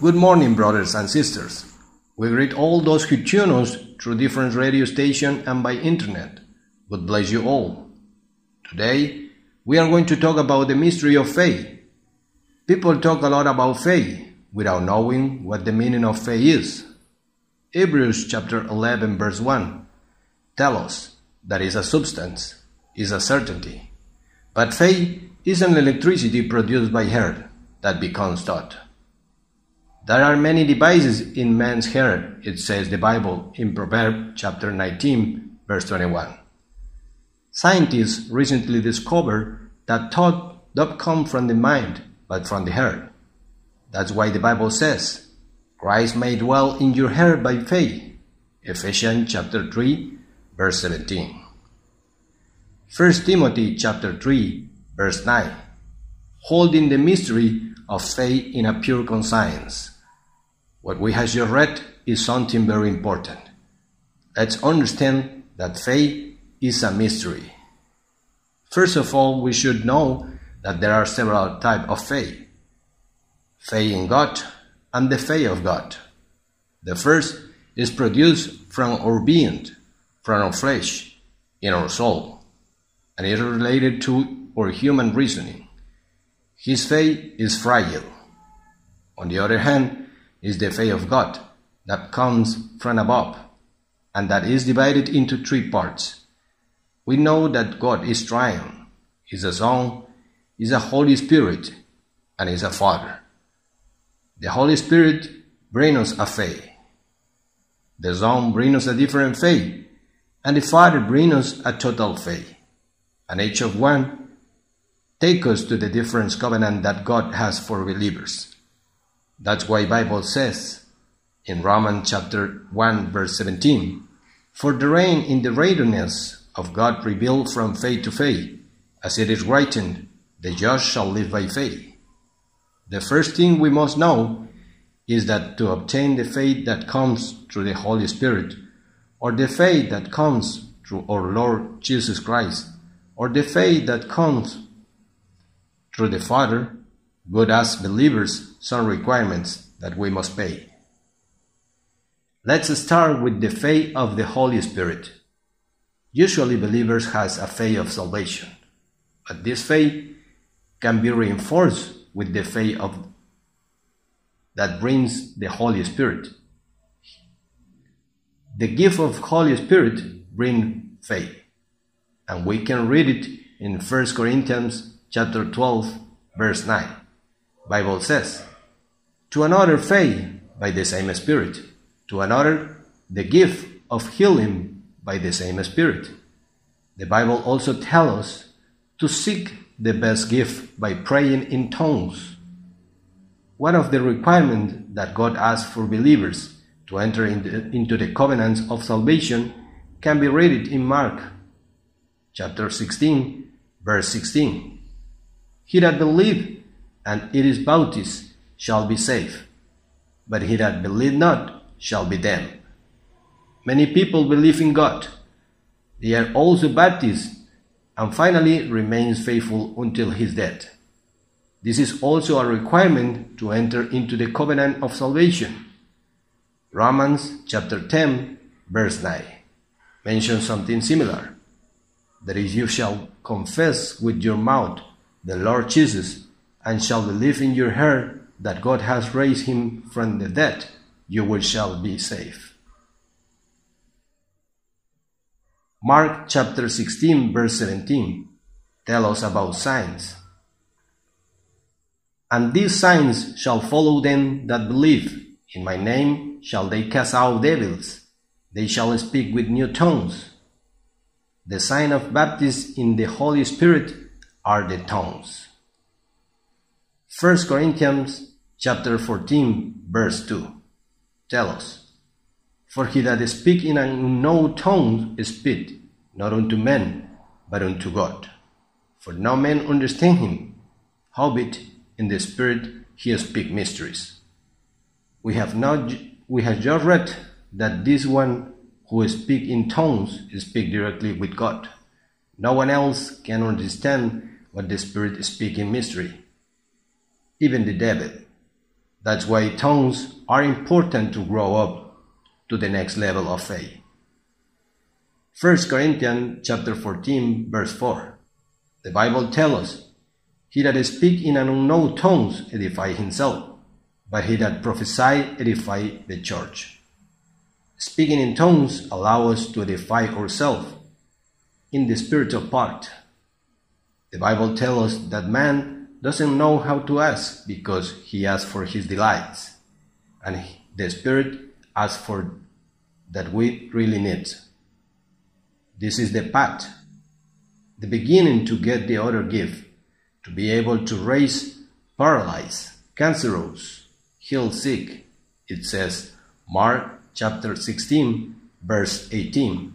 Good morning, brothers and sisters. We greet all those who tune us through different radio stations and by internet. God bless you all. Today, we are going to talk about the mystery of faith. People talk a lot about faith without knowing what the meaning of faith is. Hebrews chapter 11 verse 1 tell us that is a substance, is a certainty. But faith is an electricity produced by hair that becomes thought. There are many devices in man's hair, it says the Bible in Proverbs chapter 19, verse 21. Scientists recently discovered that thought don't come from the mind, but from the heart. That's why the Bible says, Christ may dwell in your heart by faith. Ephesians chapter 3, verse 17. 1 Timothy chapter 3, verse 9. Holding the mystery of faith in a pure conscience. What we have just read is something very important. Let's understand that faith is a mystery. First of all, we should know that there are several types of faith. Faith in God and the faith of God. The first is produced from our being, from our flesh, in our soul, and is related to our human reasoning. His faith is fragile. On the other hand, is the faith of God that comes from above, and that is divided into three parts. We know that God is triune, is a Son, is a Holy Spirit, and is a Father. The Holy Spirit brings us a faith. The Son brings us a different faith, and the Father brings us a total faith. And each of one take us to the different covenant that God has for believers. That's why Bible says in Romans chapter 1 verse 17, For the reign in the readiness of God revealed from faith to faith, as it is written, the just shall live by faith. The first thing we must know is that to obtain the faith that comes through the Holy Spirit, or the faith that comes through our Lord Jesus Christ, or the faith that comes through the Father, God as believers some requirements that we must pay. Let's start with the faith of the Holy Spirit. Usually believers has a faith of salvation, but this faith can be reinforced with the faith of that brings the Holy Spirit. The gift of Holy Spirit bring faith. And we can read it in 1 Corinthians chapter 12 verse 9. Bible says, to another faith by the same Spirit, to another the gift of healing by the same Spirit. The Bible also tells us to seek the best gift by praying in tongues. One of the requirements that God asks for believers to enter into the covenants of salvation can be read in Mark chapter 16, verse 16. He that believe and it is baptized shall be safe. but he that believe not shall be damned. Many people believe in God. They are also baptized and finally remains faithful until his death. This is also a requirement to enter into the covenant of salvation. Romans chapter 10 verse 9 mentions something similar. That is, you shall confess with your mouth the Lord Jesus and shall believe in your heart that God has raised him from the dead, you will shall be saved. Mark chapter 16 verse 17 tell us about signs. And these signs shall follow them that believe. In my name shall they cast out devils. They shall speak with new tongues. The sign of baptism in the Holy Spirit are the tongues. 1 Corinthians chapter 14 verse 2 tell us for he that speak in an unknown tongue speak, not unto men, but unto God. For no man understand him, howbeit in the spirit he speak mysteries. We have not we have just read that this one who speak in tongues speak directly with God. No one else can understand what the Spirit speak in mystery. Even the devil That's why tongues are important to grow up to the next level of faith. 1 Corinthians chapter 14 verse 4. The Bible tells us, He that speak in an unknown tongues edify himself, but he that prophesy edify the church. Speaking in tongues allow us to edify ourselves in the spiritual part. The Bible tells us that man doesn't know how to ask because he asks for his delights, and the Spirit asks for that we really need. This is the path, the beginning to get the other gift, to be able to raise paralyzed, cancerous, heal sick. It says, Mark chapter 16, verse 18.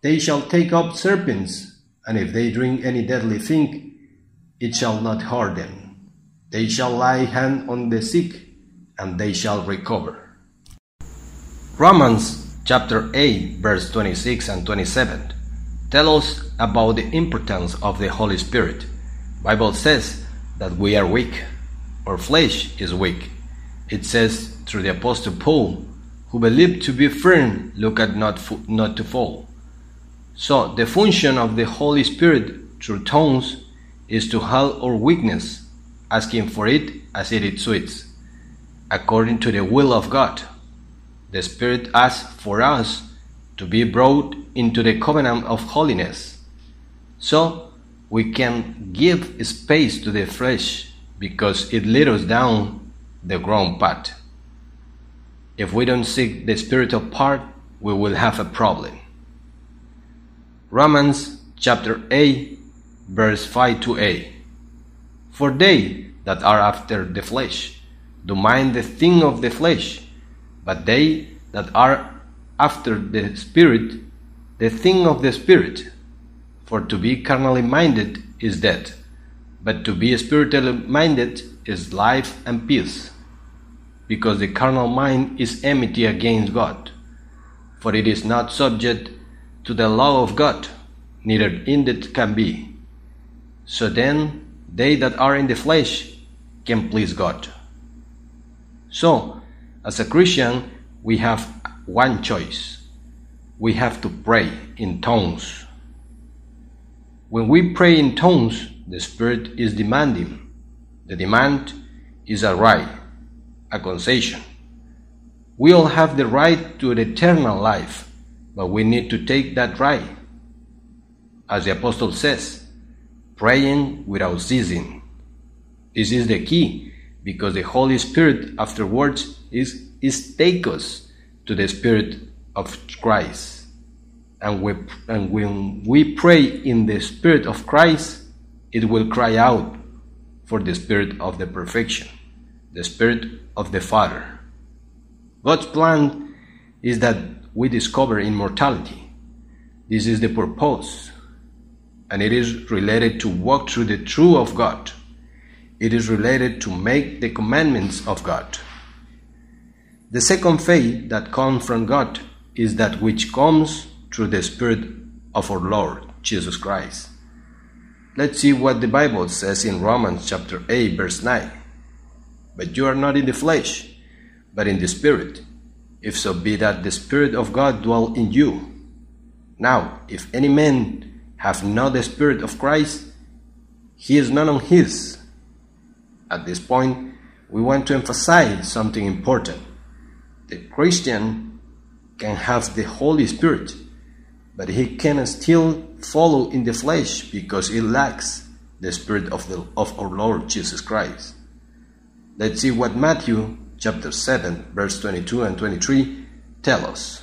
They shall take up serpents, and if they drink any deadly thing, it shall not hurt them. They shall lay hand on the sick, and they shall recover. Romans chapter 8, verse 26 and 27 tell us about the importance of the Holy Spirit. Bible says that we are weak, our flesh is weak. It says through the apostle Paul, who believed to be firm, look at not, not to fall. So the function of the Holy Spirit through tongues is to help our weakness, asking for it as it suits, according to the will of God. The Spirit asks for us to be brought into the covenant of holiness, so we can give space to the flesh because it leads us down the wrong path. If we don't seek the spiritual part, we will have a problem. Romans chapter 8, verse 5 to 8. For they that are after the flesh do mind the thing of the flesh, but they that are after the Spirit, the thing of the Spirit. For to be carnally minded is death, but to be spiritually minded is life and peace. Because the carnal mind is enmity against God, for it is not subject to the law of God, neither indeed can be. So then, they that are in the flesh can please God. So, as a Christian, we have one choice. We have to pray in tongues. When we pray in tongues, the Spirit is demanding. The demand is a right, a concession. We all have the right to an eternal life but we need to take that right. As the apostle says, praying without ceasing. This is the key because the Holy Spirit afterwards is, is take us to the Spirit of Christ. And, we, and when we pray in the Spirit of Christ, it will cry out for the Spirit of the perfection, the Spirit of the Father. God's plan is that we discover immortality. This is the purpose, and it is related to walk through the truth of God. It is related to make the commandments of God. The second faith that comes from God is that which comes through the Spirit of our Lord Jesus Christ. Let's see what the Bible says in Romans chapter 8 verse 9. But you are not in the flesh, but in the Spirit if so be that the Spirit of God dwell in you. Now, if any man have not the Spirit of Christ, he is none of his. At this point, we want to emphasize something important. The Christian can have the Holy Spirit, but he can still follow in the flesh because he lacks the Spirit of, the, of our Lord Jesus Christ. Let's see what Matthew chapter 7, verse 22 and 23 tell us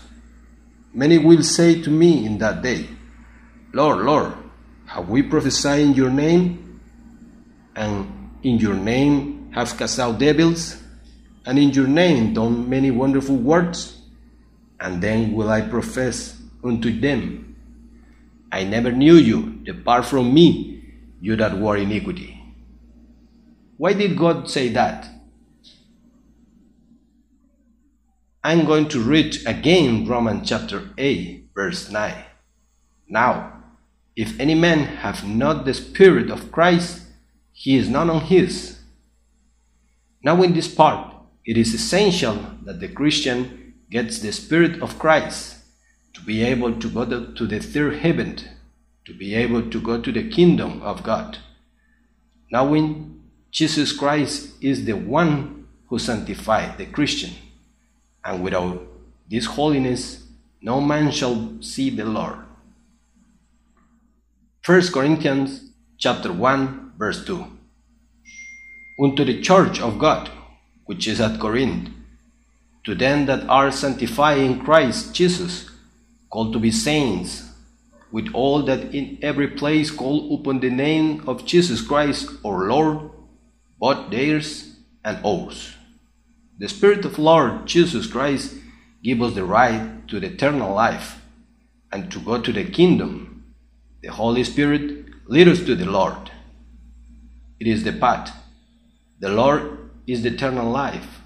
Many will say to me in that day, Lord, Lord, have we prophesied in your name? And in your name have cast out devils? And in your name done many wonderful works? And then will I profess unto them, I never knew you, depart from me, you that were iniquity. Why did God say that? I'm going to read again Romans chapter 8, verse 9. Now, if any man have not the Spirit of Christ, he is none of his. Now, in this part, it is essential that the Christian gets the Spirit of Christ to be able to go to the third heaven, to be able to go to the kingdom of God. Knowing Jesus Christ is the one who sanctified the Christian, and without this holiness, no man shall see the Lord. 1 Corinthians chapter 1 verse 2 Unto the church of God which is at Corinth to them that are sanctified in Christ Jesus called to be saints with all that in every place call upon the name of Jesus Christ our Lord both theirs and ours. The spirit of Lord Jesus Christ give us the right to the eternal life and to go to the kingdom the Holy Spirit lead us to the Lord. It is the path. The Lord is the eternal life,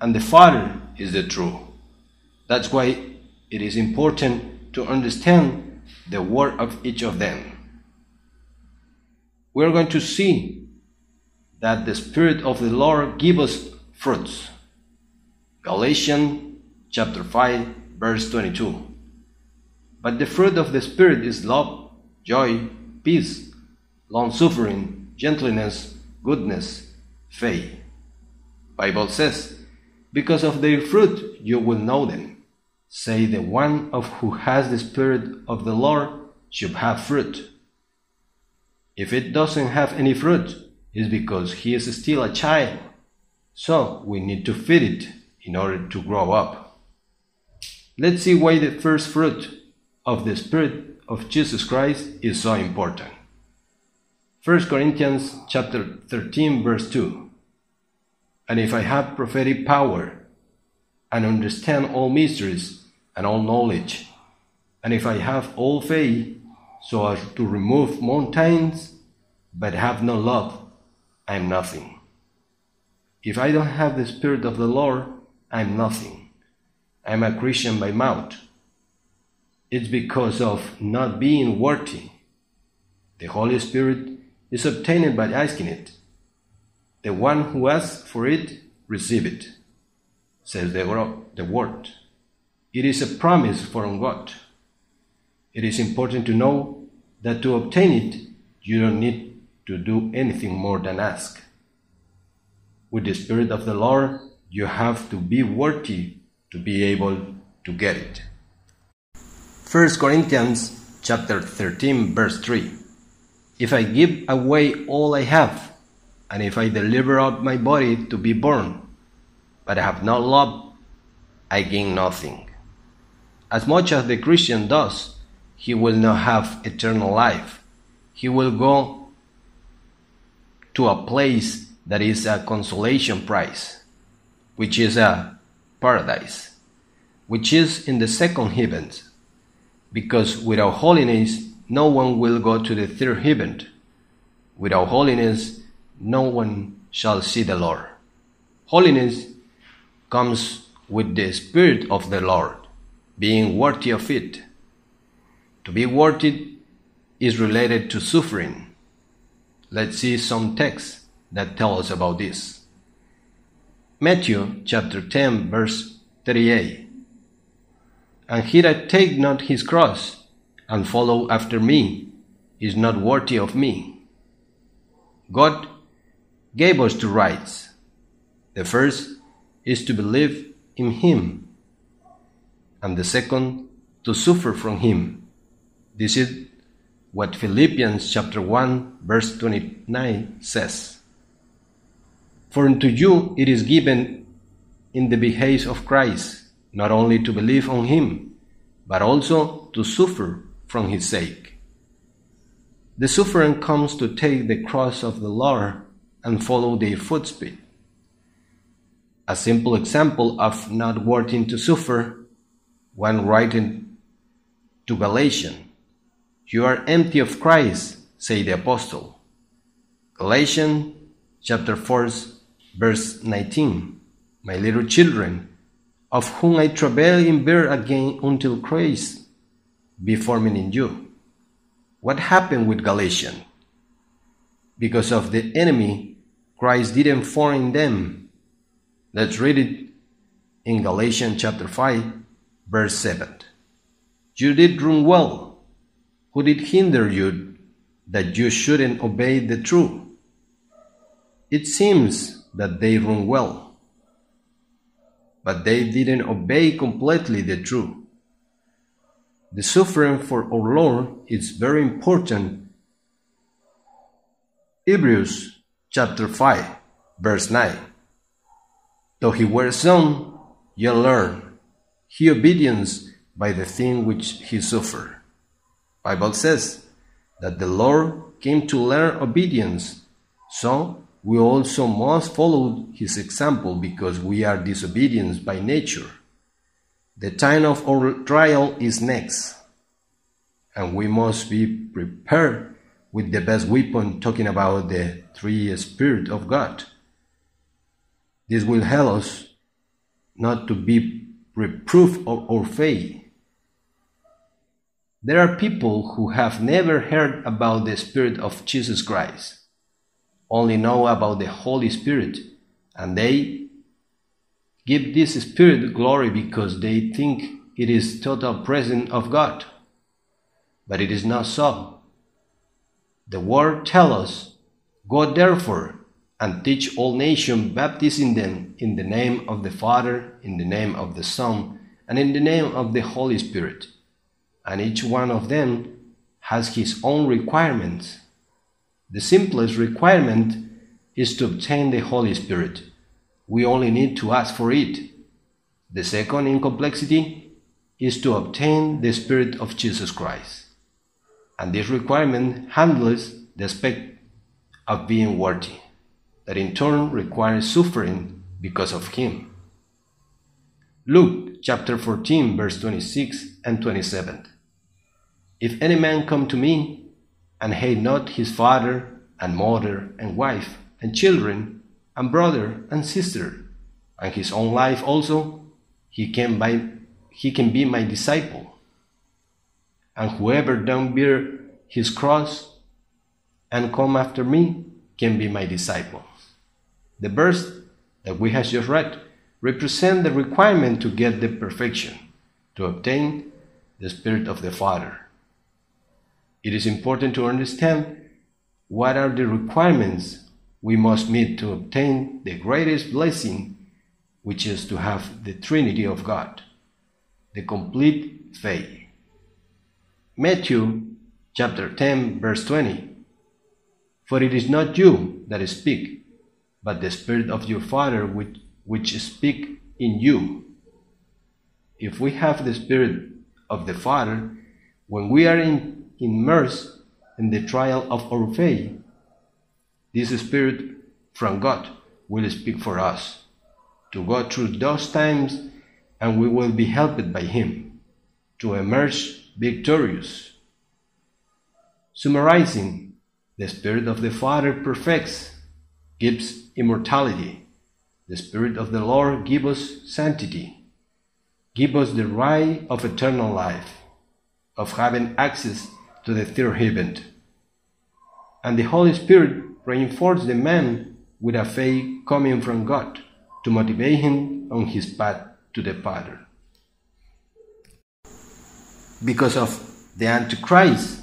and the Father is the true. That's why it is important to understand the word of each of them. We're going to see that the Spirit of the Lord give us fruits. Galatians chapter 5 verse 22. But the fruit of the Spirit is love, joy, peace, long suffering, gentleness, goodness, faith. Bible says, Because of their fruit you will know them. Say the one of who has the Spirit of the Lord should have fruit. If it doesn't have any fruit, it's because he is still a child. So we need to feed it in order to grow up. Let's see why the first fruit of the Spirit of Jesus Christ is so important. 1 Corinthians chapter 13 verse 2 And if I have prophetic power and understand all mysteries and all knowledge and if I have all faith so as to remove mountains but have no love I am nothing. If I don't have the spirit of the Lord I am nothing. I am a Christian by mouth it's because of not being worthy. The Holy Spirit is obtained by asking it. The one who asks for it, receives it, says the, word. It is a promise from God. It is important to know that to obtain it, you don't need to do anything more than ask. With the Spirit of the Lord, you have to be worthy to be able to get it. 1 Corinthians chapter 13 verse 3 If I give away all I have and if I deliver up my body to be burned but I have not love I gain nothing. As much as the Christian does he will not have eternal life. He will go to a place that is a consolation prize which is a paradise which is in the second heavens because without holiness no one will go to the third heaven. Without holiness no one shall see the Lord. Holiness comes with the Spirit of the Lord, being worthy of it. To be worthy is related to suffering. Let's see some texts that tell us about this. Matthew chapter 10 verse 38 and he that take not his cross and follow after me is not worthy of me. God gave us two rights. The first is to believe in him, and the second to suffer from him. This is what Philippians chapter 1 verse 29 says. For unto you it is given in the behalf of Christ not only to believe on him, but also to suffer from his sake. The suffering comes to take the cross of the Lord and follow their footsteps. A simple example of not wanting to suffer, when writing to Galatians, You are empty of Christ, say the apostle. Galatians chapter 4, verse 19. My little children, of whom I travail in birth again until Christ be formed in you. What happened with Galatians? Because of the enemy Christ didn't form in them. Let's read it in Galatians chapter 5, verse 7. You did run well. Who did hinder you that you shouldn't obey the truth? It seems that they run well, but they didn't obey completely the truth. The suffering for our Lord is very important. Hebrews chapter 5, verse 9. Though he were son, ye learn, he obedience by the thing which he suffered. Bible says that the Lord came to learn obedience, so we also must follow his example because we are disobedient by nature. The time of our trial is next, and we must be prepared with the best weapon, talking about the three Spirit of God. This will help us not to be reproof of our faith. There are people who have never heard about the Spirit of Jesus Christ, only know about the Holy Spirit, and they give this Spirit glory because they think it is total presence of God. But it is not so. The Word tells us, Go therefore and teach all nations, baptizing them in the name of the Father, in the name of the Son, and in the name of the Holy Spirit and each one of them has his own requirements. The simplest requirement is to obtain the Holy Spirit. We only need to ask for it. The second in complexity is to obtain the Spirit of Jesus Christ. And this requirement handles the aspect of being worthy, that in turn requires suffering because of Him. Luke chapter 14, verse 26 and 27. If any man come to me and hate not his father and mother and wife and children and brother and sister and his own life also, he can by he can be my disciple. And whoever don't bear his cross and come after me can be my disciple. The verse that we have just read represent the requirement to get the perfection, to obtain the Spirit of the Father. It is important to understand what are the requirements we must meet to obtain the greatest blessing, which is to have the Trinity of God, the complete faith. Matthew chapter 10, verse 20. For it is not you that speak, but the Spirit of your Father which, which speak in you. If we have the Spirit of the Father, when we are in immersed in the trial of our faith, this Spirit from God will speak for us to go through those times and we will be helped by Him to emerge victorious. Summarizing, the Spirit of the Father perfects, gives immortality. The Spirit of the Lord gives us sanctity, gives us the right of eternal life, of having access to the third heaven. And the Holy Spirit reinforces the man with a faith coming from God to motivate him on his path to the Father. Because of the Antichrist,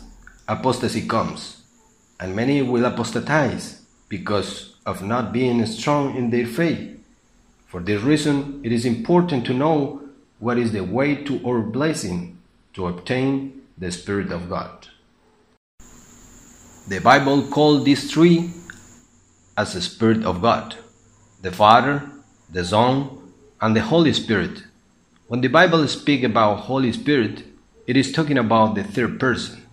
apostasy comes, and many will apostatize because of not being strong in their faith. For this reason, it is important to know what is the way to our blessing to obtain the Spirit of God. The Bible called these three as the Spirit of God the Father, the Son, and the Holy Spirit. When the Bible speaks about Holy Spirit, it is talking about the third person.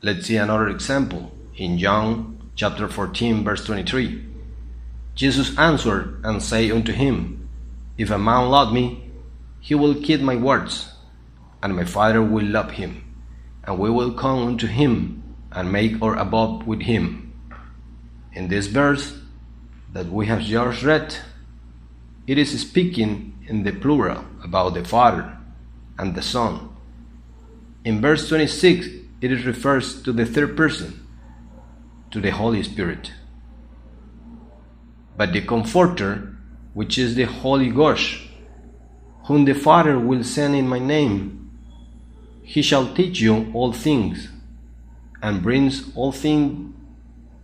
Let's see another example in John chapter 14 verse 23. Jesus answered and said unto him, If a man love me, he will keep my words, and my Father will love him, and we will come unto him and make our abode with him. In this verse that we have just read, it is speaking in the plural about the Father and the Son. In verse 26, it refers to the third person, to the Holy Spirit. but the Comforter, which is the Holy Ghost, whom the Father will send in my name. He shall teach you all things, and brings all things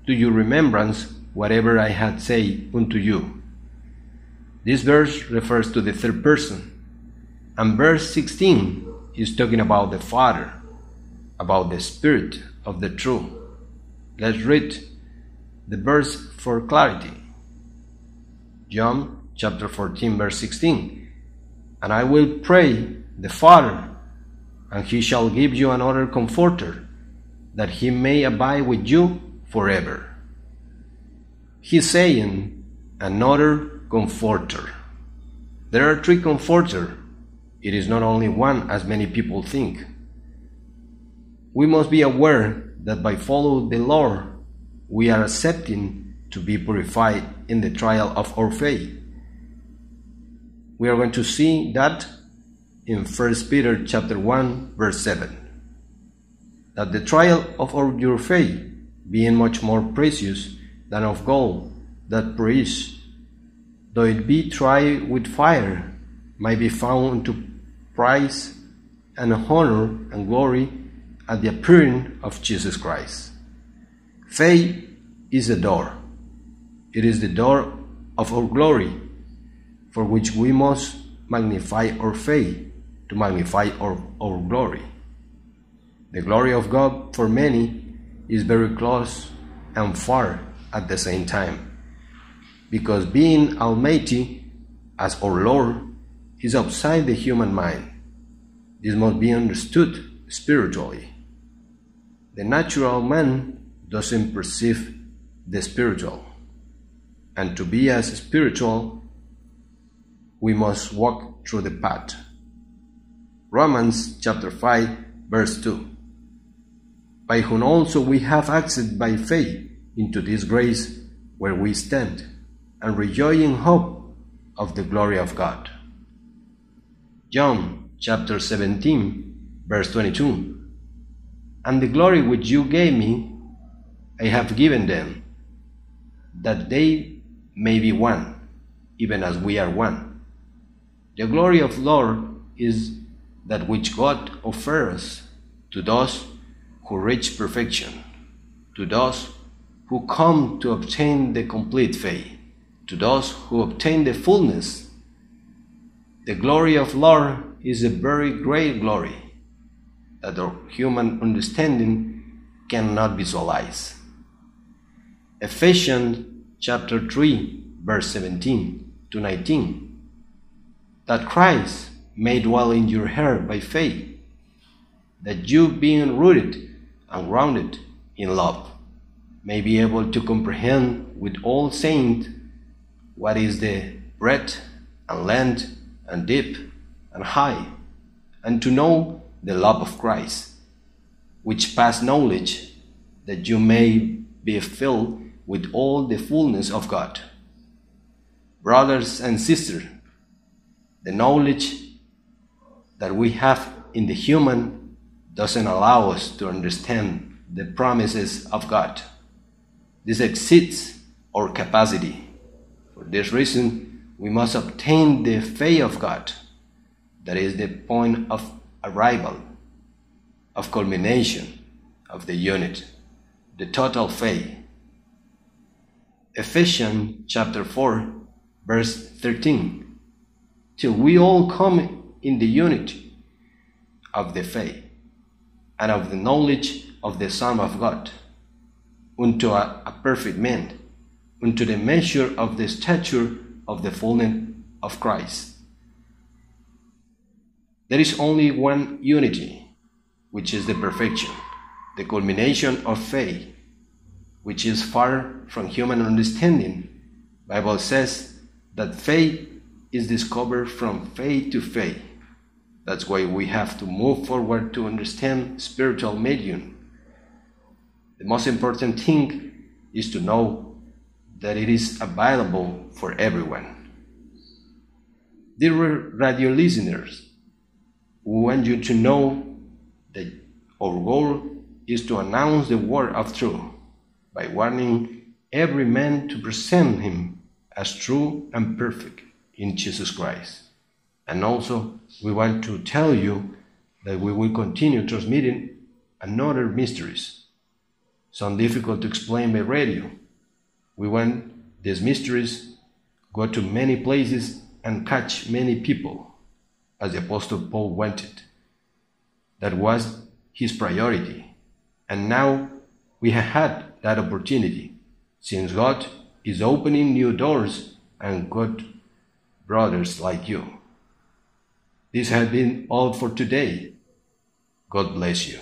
to your remembrance whatever I had said unto you. This verse refers to the third person, and verse 16 is talking about the Father, about the Spirit of the truth. Let's read the verse for clarity. John chapter 14, verse 16. And I will pray the Father, and he shall give you another comforter, that he may abide with you forever. He's saying, another comforter. There are three comforters. It is not only one, as many people think. We must be aware that by following the Lord, we are accepting to be purified in the trial of our faith. We are going to see that in 1 Peter chapter 1 verse 7 that the trial of our, your faith being much more precious than of gold that perishes though it be tried with fire might be found to prize and honor and glory at the appearing of Jesus Christ. Faith is a door it is the door of our glory, for which we must magnify our faith to magnify our, our glory. The glory of God for many is very close and far at the same time, because being Almighty as our Lord is outside the human mind. This must be understood spiritually. The natural man doesn't perceive the spiritual and to be as spiritual, we must walk through the path. Romans chapter 5, verse 2. By whom also we have access by faith into this grace where we stand, and rejoice in hope of the glory of God. John chapter 17, verse 22. And the glory which you gave me, I have given them, that they may be one, even as we are one. The glory of Lord is that which God offers to those who reach perfection, to those who come to obtain the complete faith, to those who obtain the fullness. The glory of Lord is a very great glory that our human understanding cannot visualize. Ephesians chapter 3, verse 17 to 19. That Christ may dwell in your heart by faith, that you, being rooted and grounded in love, may be able to comprehend with all saints what is the breadth and length and deep and high, and to know the love of Christ, which pass knowledge, that you may be filled with all the fullness of God. Brothers and sisters, the knowledge that we have in the human doesn't allow us to understand the promises of God. This exceeds our capacity. For this reason, we must obtain the faith of God. That is the point of arrival, of culmination of the unit, the total faith Ephesians chapter 4, verse 13. Till we all come in the unity of the faith and of the knowledge of the Son of God, unto a, a perfect man, unto the measure of the stature of the fullness of Christ. There is only one unity, which is the perfection, the culmination of faith which is far from human understanding. Bible says that faith is discovered from faith to faith. That's why we have to move forward to understand spiritual medium. The most important thing is to know that it is available for everyone. Dear radio listeners, we want you to know that our goal is to announce the word of truth by warning every man to present him as true and perfect in Jesus Christ. And also, we want to tell you that we will continue transmitting another mysteries, some difficult to explain by radio. We want these mysteries go to many places and catch many people, as the Apostle Paul wanted. That was his priority. And now we have had that opportunity, since God is opening new doors and good brothers like you. This has been all for today. God bless you.